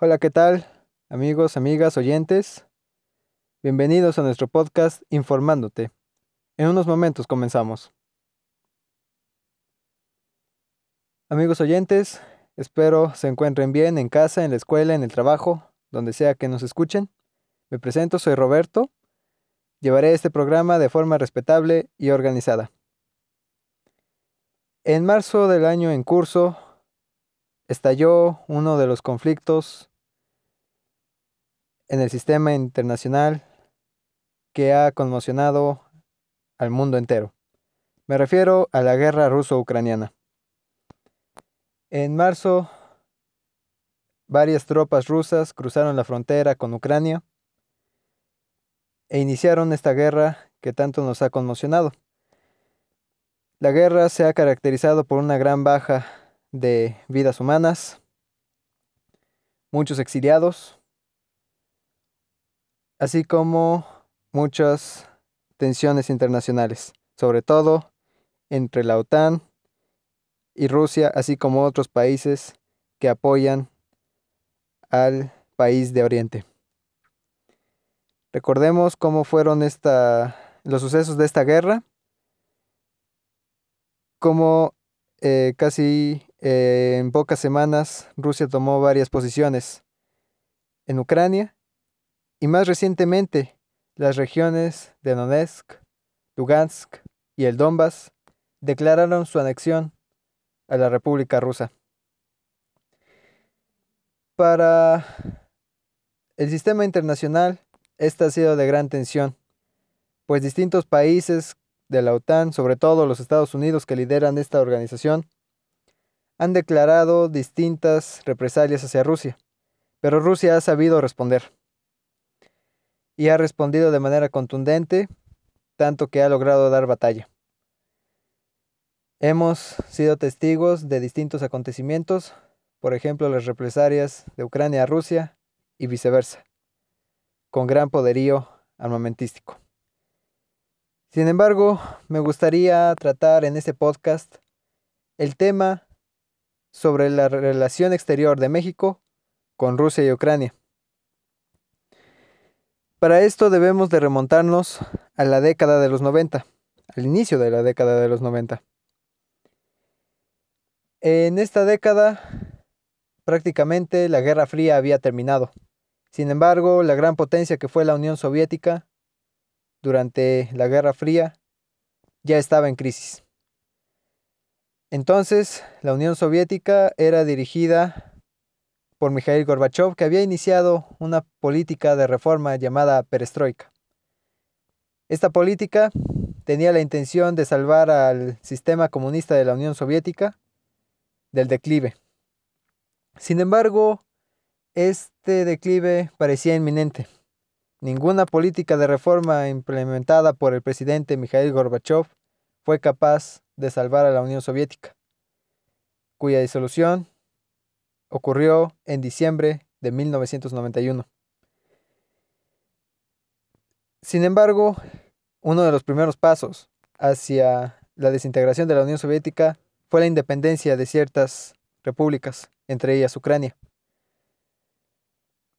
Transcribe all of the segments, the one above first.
Hola, ¿qué tal? Amigos, amigas, oyentes. Bienvenidos a nuestro podcast Informándote. En unos momentos comenzamos. Amigos oyentes, espero se encuentren bien en casa, en la escuela, en el trabajo, donde sea que nos escuchen. Me presento, soy Roberto. Llevaré este programa de forma respetable y organizada. En marzo del año en curso, estalló uno de los conflictos en el sistema internacional que ha conmocionado al mundo entero. Me refiero a la guerra ruso-ucraniana. En marzo, varias tropas rusas cruzaron la frontera con Ucrania e iniciaron esta guerra que tanto nos ha conmocionado. La guerra se ha caracterizado por una gran baja de vidas humanas, muchos exiliados, así como muchas tensiones internacionales, sobre todo entre la OTAN y Rusia, así como otros países que apoyan al país de Oriente. Recordemos cómo fueron esta, los sucesos de esta guerra, cómo eh, casi eh, en pocas semanas Rusia tomó varias posiciones en Ucrania y más recientemente las regiones de Donetsk, Lugansk y el Donbass declararon su anexión a la República Rusa. Para el sistema internacional, esta ha sido de gran tensión, pues distintos países de la OTAN, sobre todo los Estados Unidos que lideran esta organización, han declarado distintas represalias hacia Rusia, pero Rusia ha sabido responder. Y ha respondido de manera contundente, tanto que ha logrado dar batalla. Hemos sido testigos de distintos acontecimientos, por ejemplo las represalias de Ucrania a Rusia y viceversa, con gran poderío armamentístico. Sin embargo, me gustaría tratar en este podcast el tema sobre la relación exterior de México con Rusia y Ucrania. Para esto debemos de remontarnos a la década de los 90, al inicio de la década de los 90. En esta década prácticamente la Guerra Fría había terminado. Sin embargo, la gran potencia que fue la Unión Soviética durante la Guerra Fría ya estaba en crisis. Entonces, la Unión Soviética era dirigida por Mikhail Gorbachev, que había iniciado una política de reforma llamada perestroika. Esta política tenía la intención de salvar al sistema comunista de la Unión Soviética del declive. Sin embargo, este declive parecía inminente. Ninguna política de reforma implementada por el presidente Mikhail Gorbachev fue capaz de salvar a la Unión Soviética, cuya disolución ocurrió en diciembre de 1991. Sin embargo, uno de los primeros pasos hacia la desintegración de la Unión Soviética fue la independencia de ciertas repúblicas, entre ellas Ucrania.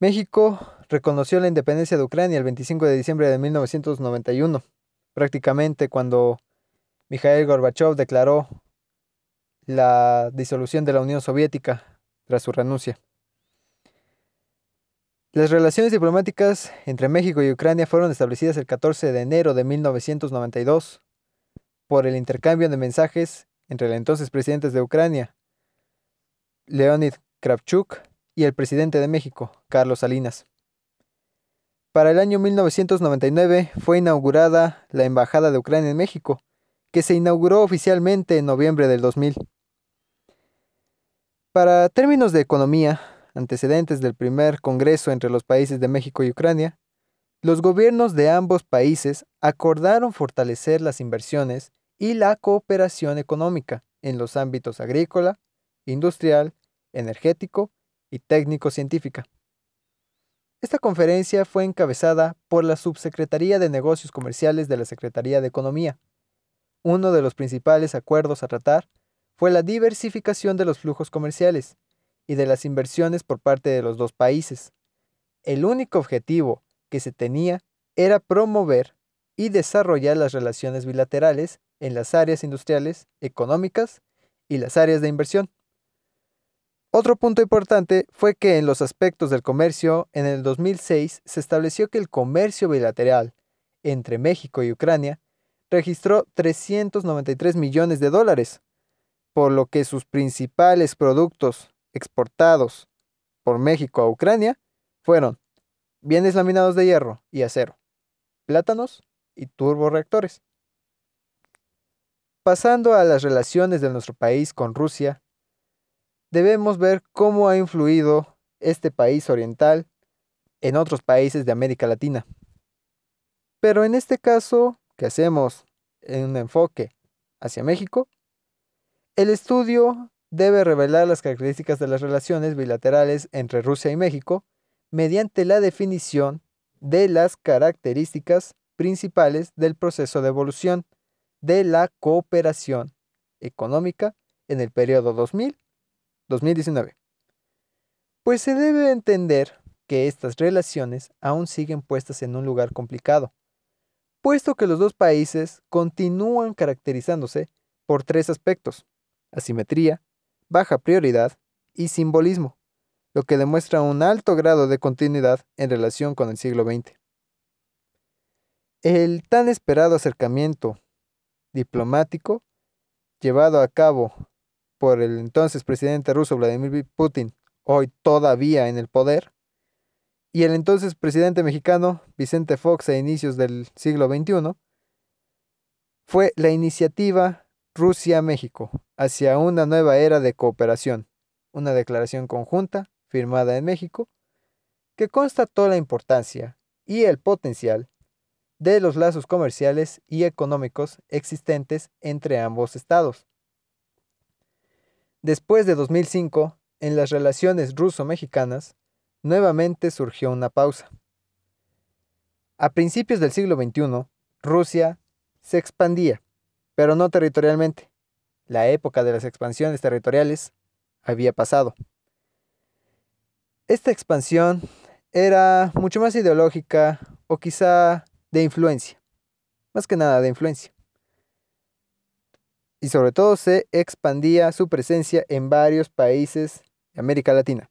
México reconoció la independencia de Ucrania el 25 de diciembre de 1991, prácticamente cuando Mikhail Gorbachev declaró la disolución de la Unión Soviética tras su renuncia. Las relaciones diplomáticas entre México y Ucrania fueron establecidas el 14 de enero de 1992 por el intercambio de mensajes entre el entonces presidente de Ucrania, Leonid Kravchuk, y el presidente de México, Carlos Salinas. Para el año 1999 fue inaugurada la Embajada de Ucrania en México, que se inauguró oficialmente en noviembre del 2000. Para términos de economía, antecedentes del primer Congreso entre los países de México y Ucrania, los gobiernos de ambos países acordaron fortalecer las inversiones y la cooperación económica en los ámbitos agrícola, industrial, energético y técnico-científica. Esta conferencia fue encabezada por la Subsecretaría de Negocios Comerciales de la Secretaría de Economía. Uno de los principales acuerdos a tratar fue la diversificación de los flujos comerciales y de las inversiones por parte de los dos países. El único objetivo que se tenía era promover y desarrollar las relaciones bilaterales en las áreas industriales, económicas y las áreas de inversión. Otro punto importante fue que en los aspectos del comercio, en el 2006 se estableció que el comercio bilateral entre México y Ucrania registró 393 millones de dólares, por lo que sus principales productos exportados por México a Ucrania fueron bienes laminados de hierro y acero, plátanos y turboreactores. Pasando a las relaciones de nuestro país con Rusia, debemos ver cómo ha influido este país oriental en otros países de América Latina. Pero en este caso, que hacemos en un enfoque hacia México, el estudio debe revelar las características de las relaciones bilaterales entre Rusia y México mediante la definición de las características principales del proceso de evolución de la cooperación económica en el periodo 2000-2019. Pues se debe entender que estas relaciones aún siguen puestas en un lugar complicado, puesto que los dos países continúan caracterizándose por tres aspectos, asimetría, baja prioridad y simbolismo, lo que demuestra un alto grado de continuidad en relación con el siglo XX. El tan esperado acercamiento diplomático llevado a cabo por el entonces presidente ruso Vladimir Putin, hoy todavía en el poder, y el entonces presidente mexicano Vicente Fox a inicios del siglo XXI, fue la iniciativa Rusia-México hacia una nueva era de cooperación, una declaración conjunta firmada en México que constató la importancia y el potencial de los lazos comerciales y económicos existentes entre ambos estados. Después de 2005, en las relaciones ruso-mexicanas, nuevamente surgió una pausa. A principios del siglo XXI, Rusia se expandía, pero no territorialmente. La época de las expansiones territoriales había pasado. Esta expansión era mucho más ideológica o quizá de influencia, más que nada de influencia. Y sobre todo se expandía su presencia en varios países de América Latina.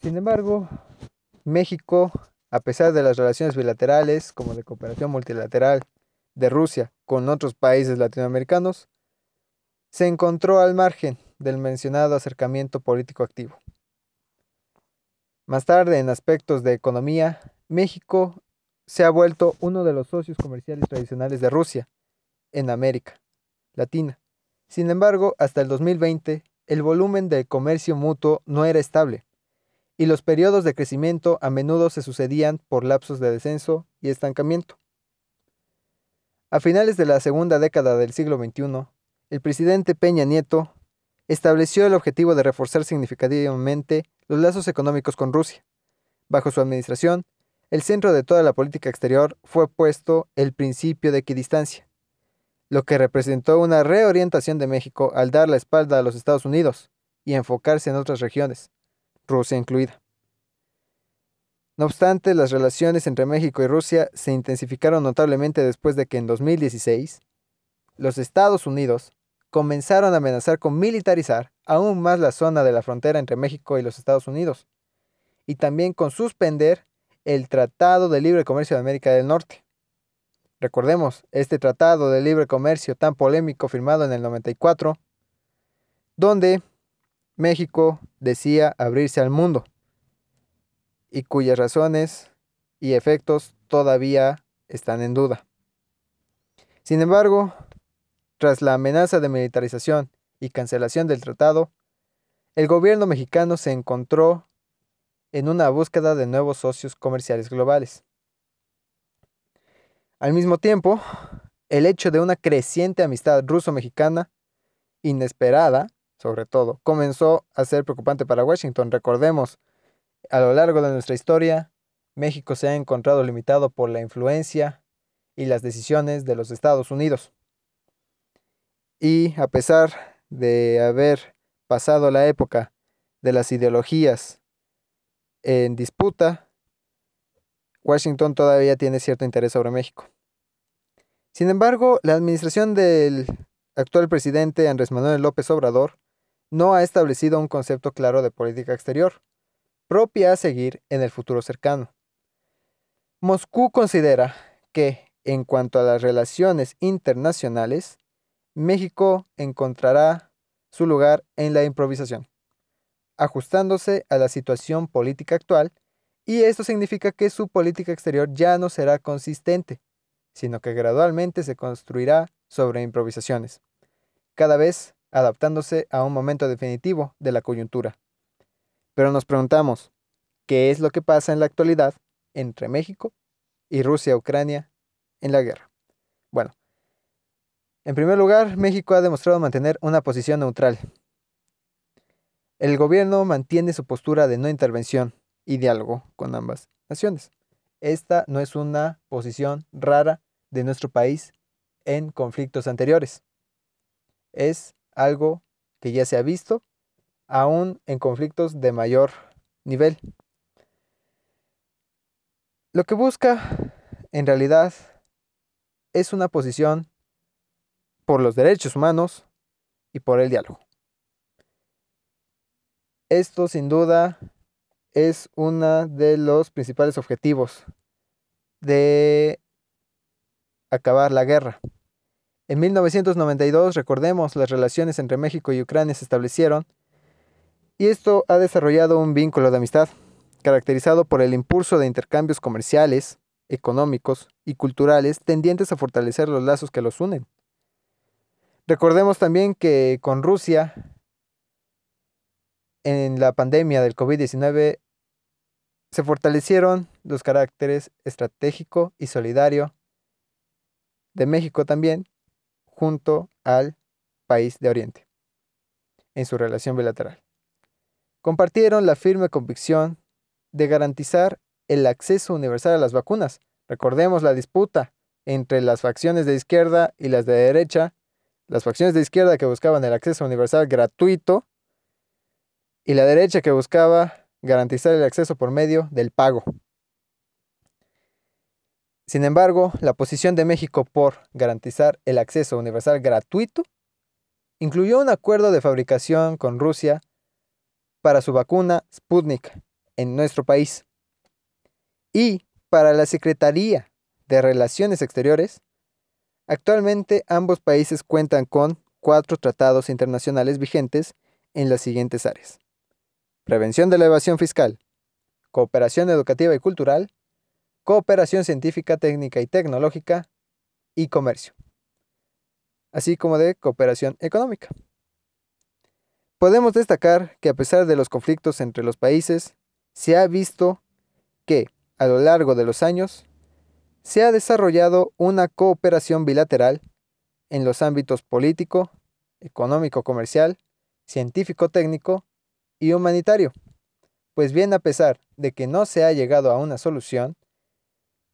Sin embargo, México, a pesar de las relaciones bilaterales como de cooperación multilateral de Rusia con otros países latinoamericanos, se encontró al margen del mencionado acercamiento político activo. Más tarde, en aspectos de economía, México se ha vuelto uno de los socios comerciales tradicionales de Rusia en América Latina. Sin embargo, hasta el 2020, el volumen del comercio mutuo no era estable, y los periodos de crecimiento a menudo se sucedían por lapsos de descenso y estancamiento. A finales de la segunda década del siglo XXI, el presidente Peña Nieto estableció el objetivo de reforzar significativamente los lazos económicos con Rusia. Bajo su administración, el centro de toda la política exterior fue puesto el principio de equidistancia, lo que representó una reorientación de México al dar la espalda a los Estados Unidos y enfocarse en otras regiones, Rusia incluida. No obstante, las relaciones entre México y Rusia se intensificaron notablemente después de que en 2016 los Estados Unidos comenzaron a amenazar con militarizar aún más la zona de la frontera entre México y los Estados Unidos, y también con suspender el Tratado de Libre Comercio de América del Norte. Recordemos, este Tratado de Libre Comercio tan polémico firmado en el 94, donde México decía abrirse al mundo y cuyas razones y efectos todavía están en duda. Sin embargo, tras la amenaza de militarización y cancelación del tratado, el gobierno mexicano se encontró en una búsqueda de nuevos socios comerciales globales. Al mismo tiempo, el hecho de una creciente amistad ruso-mexicana, inesperada, sobre todo, comenzó a ser preocupante para Washington. Recordemos, a lo largo de nuestra historia, México se ha encontrado limitado por la influencia y las decisiones de los Estados Unidos. Y a pesar de haber pasado la época de las ideologías en disputa, Washington todavía tiene cierto interés sobre México. Sin embargo, la administración del actual presidente Andrés Manuel López Obrador no ha establecido un concepto claro de política exterior, propia a seguir en el futuro cercano. Moscú considera que, en cuanto a las relaciones internacionales, México encontrará su lugar en la improvisación, ajustándose a la situación política actual, y esto significa que su política exterior ya no será consistente, sino que gradualmente se construirá sobre improvisaciones, cada vez adaptándose a un momento definitivo de la coyuntura. Pero nos preguntamos, ¿qué es lo que pasa en la actualidad entre México y Rusia-Ucrania en la guerra? Bueno, en primer lugar, México ha demostrado mantener una posición neutral. El gobierno mantiene su postura de no intervención y diálogo con ambas naciones. Esta no es una posición rara de nuestro país en conflictos anteriores. Es algo que ya se ha visto aún en conflictos de mayor nivel. Lo que busca en realidad es una posición por los derechos humanos y por el diálogo. Esto sin duda es uno de los principales objetivos de acabar la guerra. En 1992, recordemos, las relaciones entre México y Ucrania se establecieron y esto ha desarrollado un vínculo de amistad, caracterizado por el impulso de intercambios comerciales, económicos y culturales tendientes a fortalecer los lazos que los unen. Recordemos también que con Rusia, en la pandemia del COVID-19, se fortalecieron los caracteres estratégico y solidario de México también junto al país de Oriente en su relación bilateral. Compartieron la firme convicción de garantizar el acceso universal a las vacunas. Recordemos la disputa entre las facciones de izquierda y las de derecha las facciones de izquierda que buscaban el acceso universal gratuito y la derecha que buscaba garantizar el acceso por medio del pago. Sin embargo, la posición de México por garantizar el acceso universal gratuito incluyó un acuerdo de fabricación con Rusia para su vacuna Sputnik en nuestro país y para la Secretaría de Relaciones Exteriores Actualmente ambos países cuentan con cuatro tratados internacionales vigentes en las siguientes áreas. Prevención de la evasión fiscal, cooperación educativa y cultural, cooperación científica, técnica y tecnológica y comercio, así como de cooperación económica. Podemos destacar que a pesar de los conflictos entre los países, se ha visto que, a lo largo de los años, se ha desarrollado una cooperación bilateral en los ámbitos político, económico-comercial, científico-técnico y humanitario. Pues bien, a pesar de que no se ha llegado a una solución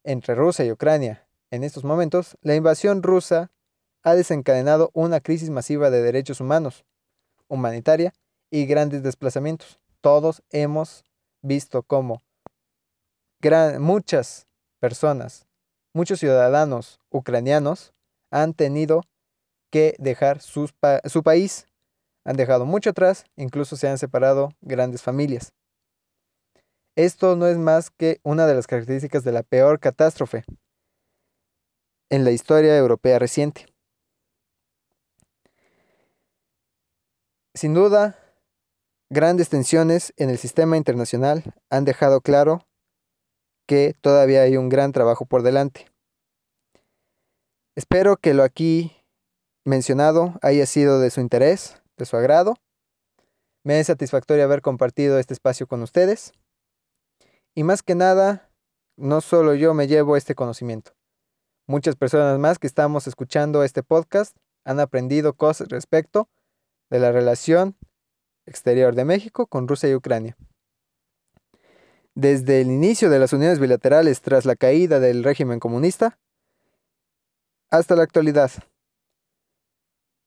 entre Rusia y Ucrania en estos momentos, la invasión rusa ha desencadenado una crisis masiva de derechos humanos, humanitaria y grandes desplazamientos. Todos hemos visto cómo muchas personas muchos ciudadanos ucranianos han tenido que dejar su país. Han dejado mucho atrás, incluso se han separado grandes familias. Esto no es más que una de las características de la peor catástrofe en la historia europea reciente. Sin duda, grandes tensiones en el sistema internacional han dejado claro que todavía hay un gran trabajo por delante. Espero que lo aquí mencionado haya sido de su interés, de su agrado. Me es satisfactorio haber compartido este espacio con ustedes. Y más que nada, no solo yo me llevo este conocimiento. Muchas personas más que estamos escuchando este podcast han aprendido cosas respecto de la relación exterior de México con Rusia y Ucrania. Desde el inicio de las uniones bilaterales tras la caída del régimen comunista hasta la actualidad.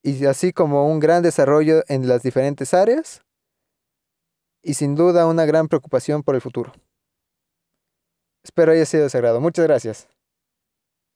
y así como un gran desarrollo en las diferentes áreas y sin duda una gran preocupación por el futuro. Espero haya sido de Muchas gracias.